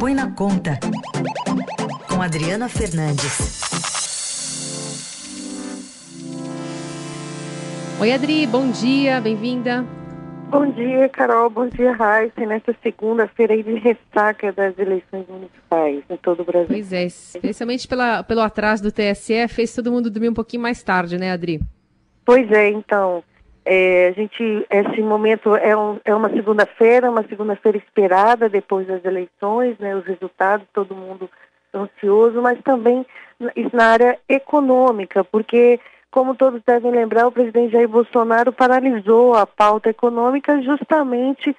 Põe na Conta, com Adriana Fernandes. Oi, Adri, bom dia, bem-vinda. Bom dia, Carol. Bom dia, Raíssa. Nesta segunda-feira aí de ressaca das eleições municipais em todo o Brasil. Pois é, especialmente pela, pelo atraso do TSE, fez todo mundo dormir um pouquinho mais tarde, né, Adri? Pois é, então. É, a gente, esse momento é, um, é uma segunda-feira, uma segunda-feira esperada depois das eleições, né, os resultados, todo mundo ansioso, mas também na área econômica, porque como todos devem lembrar, o presidente Jair Bolsonaro paralisou a pauta econômica justamente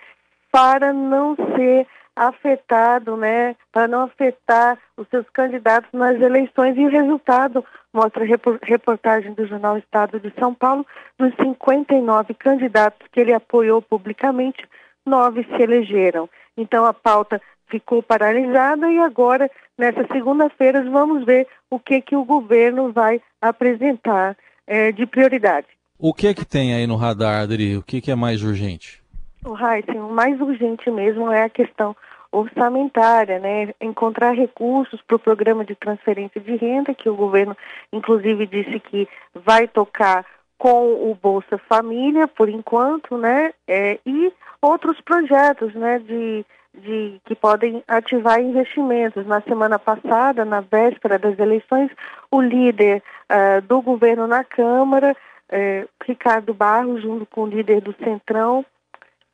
para não ser afetado, né, para não afetar os seus candidatos nas eleições e o resultado mostra a reportagem do jornal Estado de São Paulo, dos 59 candidatos que ele apoiou publicamente, nove se elegeram. Então a pauta ficou paralisada e agora, nessa segunda-feira, vamos ver o que, que o governo vai apresentar é, de prioridade. O que é que tem aí no radar, Adri? O que, que é mais urgente? O Raíssa, o mais urgente mesmo é a questão orçamentária, né? Encontrar recursos para o programa de transferência de renda, que o governo, inclusive, disse que vai tocar com o Bolsa Família, por enquanto, né? É, e outros projetos, né? De de, que podem ativar investimentos. Na semana passada, na véspera das eleições, o líder uh, do governo na Câmara, uh, Ricardo Barros, junto com o líder do Centrão,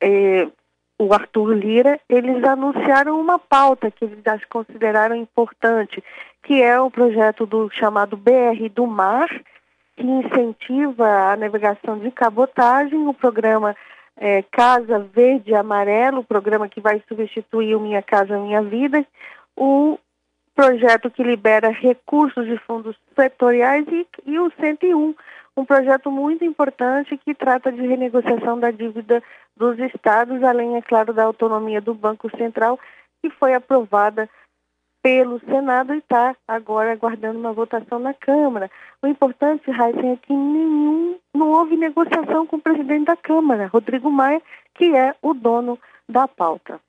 uh, o Arthur Lira, eles anunciaram uma pauta que eles consideraram importante, que é o projeto do chamado BR do Mar, que incentiva a navegação de cabotagem, o programa é, Casa Verde Amarelo, o programa que vai substituir o Minha Casa Minha Vida, o projeto que libera recursos de fundos setoriais e, e o 101, um projeto muito importante que trata de renegociação da dívida dos estados, além, é claro, da autonomia do Banco Central, que foi aprovada pelo Senado e está agora aguardando uma votação na Câmara. O importante, Heisen, é que nenhum, não houve negociação com o presidente da Câmara, Rodrigo Maia, que é o dono da pauta.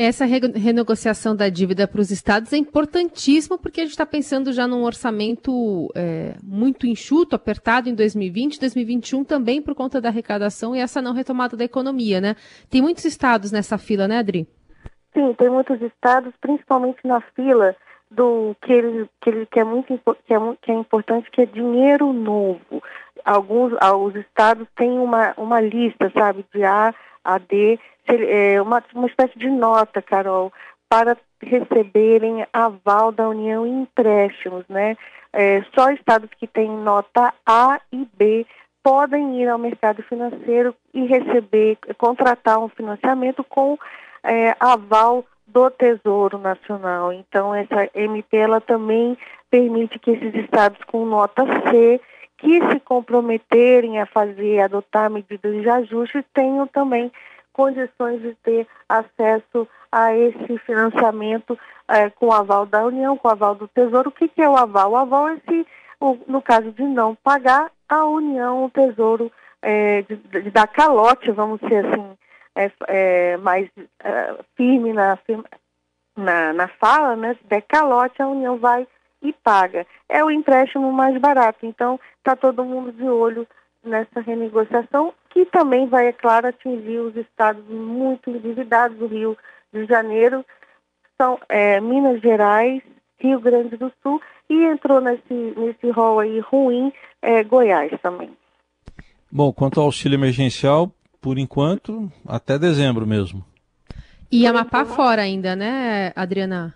Essa renegociação da dívida para os estados é importantíssima porque a gente está pensando já num orçamento é, muito enxuto, apertado em 2020, 2021 também por conta da arrecadação e essa não retomada da economia, né? Tem muitos estados nessa fila, né, Adri? Sim, tem muitos estados, principalmente na fila do que ele, que, ele, que, é muito que é, que é importante, que é dinheiro novo. Alguns, alguns estados têm uma, uma lista, sabe, de A a D, uma, uma espécie de nota, Carol, para receberem aval da União em empréstimos, né? É, só estados que têm nota A e B podem ir ao mercado financeiro e receber, contratar um financiamento com é, aval do Tesouro Nacional. Então, essa MP ela também permite que esses estados com nota C que se comprometerem a fazer, adotar medidas de ajuste, tenham também condições de ter acesso a esse financiamento é, com aval da União, com aval do Tesouro. O que, que é o aval? O aval é se, o, no caso de não pagar, a União, o Tesouro, é, de, de dar calote, vamos ser assim, é, é mais firme na, na, na fala, né? Se der calote, a União vai e paga. É o empréstimo mais barato. Então, está todo mundo de olho nessa renegociação, que também vai, é claro, atingir os estados muito endividados do Rio de Janeiro, são é, Minas Gerais, Rio Grande do Sul, e entrou nesse, nesse rol aí ruim é, Goiás também. Bom, quanto ao auxílio emergencial, por enquanto, até dezembro mesmo. E Amapá fora ainda, né, Adriana?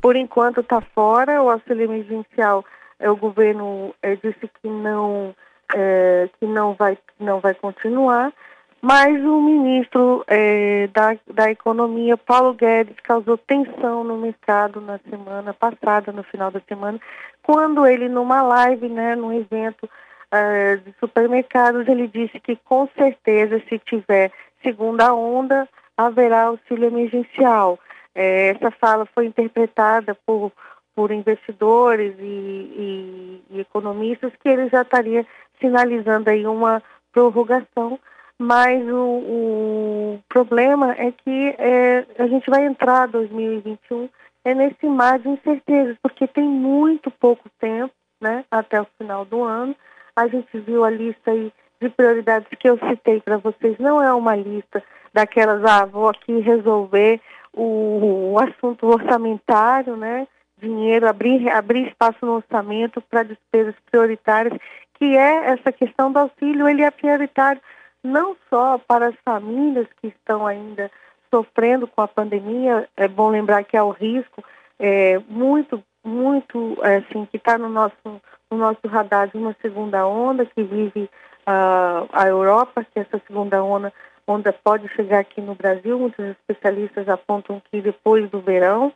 Por enquanto está fora, o auxílio emergencial, é, o governo é, disse que não, é, que não vai, não vai continuar, mas o ministro é, da, da Economia, Paulo Guedes, causou tensão no mercado na semana passada, no final da semana, quando ele, numa live, né, num evento uh, de supermercados, ele disse que com certeza, se tiver segunda onda, haverá auxílio emergencial. Essa fala foi interpretada por, por investidores e, e, e, economistas que ele já estaria sinalizando aí uma prorrogação, mas o, o problema é que é, a gente vai entrar 2021 é nesse mar de incertezas, porque tem muito pouco tempo, né, até o final do ano. A gente viu a lista aí de prioridades que eu citei para vocês, não é uma lista daquelas, ah, vou aqui resolver o, o assunto orçamentário, né, dinheiro, abrir, abrir espaço no orçamento para despesas prioritárias, que é essa questão do auxílio, ele é prioritário não só para as famílias que estão ainda sofrendo com a pandemia, é bom lembrar que há o risco é, muito, muito, é, assim, que está no nosso, no nosso radar de uma segunda onda que vive uh, a Europa, que essa segunda onda, onda pode chegar aqui no Brasil, muitos especialistas apontam que depois do verão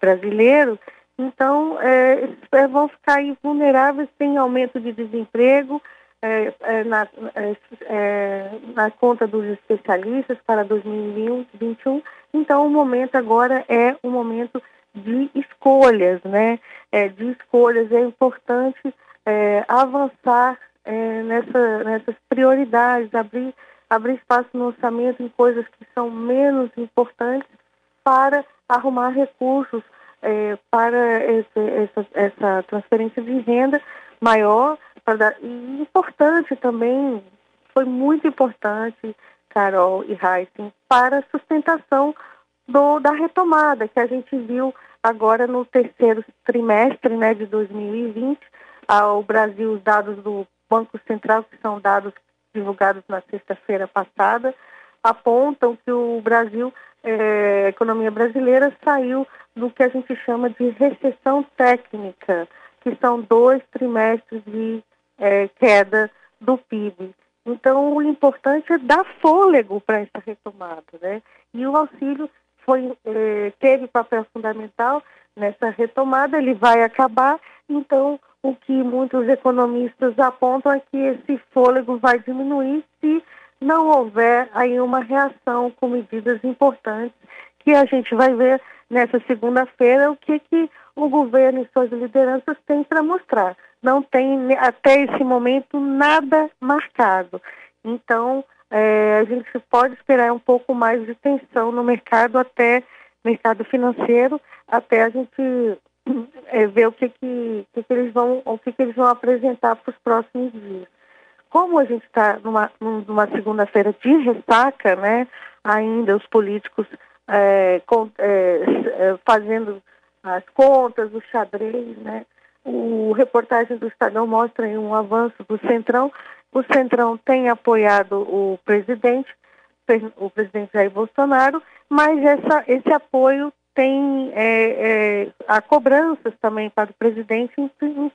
brasileiro, então é, é vão ficar vulneráveis, tem aumento de desemprego, é, é, na, é, é, na conta dos especialistas para 2021. Então, o momento agora é um momento de escolhas, né? É, de escolhas. É importante avançar nessa, nessas prioridades, abrir, abrir espaço no orçamento em coisas que são menos importantes para arrumar recursos para esse, essa, essa transferência de renda maior Dar, e importante também, foi muito importante, Carol e Heisen, para a sustentação do, da retomada que a gente viu agora no terceiro trimestre né, de 2020. Ao Brasil, os dados do Banco Central, que são dados divulgados na sexta-feira passada, apontam que o Brasil, é, a economia brasileira, saiu do que a gente chama de recessão técnica, que são dois trimestres de é, queda do PIB. Então, o importante é dar fôlego para essa retomada, né? E o auxílio foi, é, teve papel fundamental nessa retomada, ele vai acabar, então o que muitos economistas apontam é que esse fôlego vai diminuir se não houver aí uma reação com medidas importantes que a gente vai ver nessa segunda-feira o que, que o governo e suas lideranças têm para mostrar não tem até esse momento nada marcado. Então, é, a gente pode esperar um pouco mais de tensão no mercado até mercado financeiro, até a gente é, ver o que, que, que, que, eles vão o que, que eles vão apresentar para os próximos dias. Como a gente está numa, numa segunda-feira de ressaca, né? Ainda os políticos é, com, é, é fazendo as contas, o xadrez, né? O reportagem do Estadão mostra um avanço do Centrão. O Centrão tem apoiado o presidente, o presidente Jair Bolsonaro, mas essa, esse apoio tem é, é, a cobranças também para o presidente,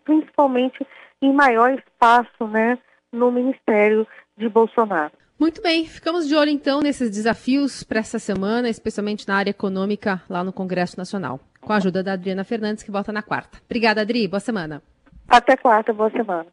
principalmente em maior espaço né, no Ministério de Bolsonaro. Muito bem, ficamos de olho então nesses desafios para essa semana, especialmente na área econômica lá no Congresso Nacional com a ajuda da Adriana Fernandes, que volta na quarta. Obrigada, Adri. Boa semana. Até quarta. Boa semana.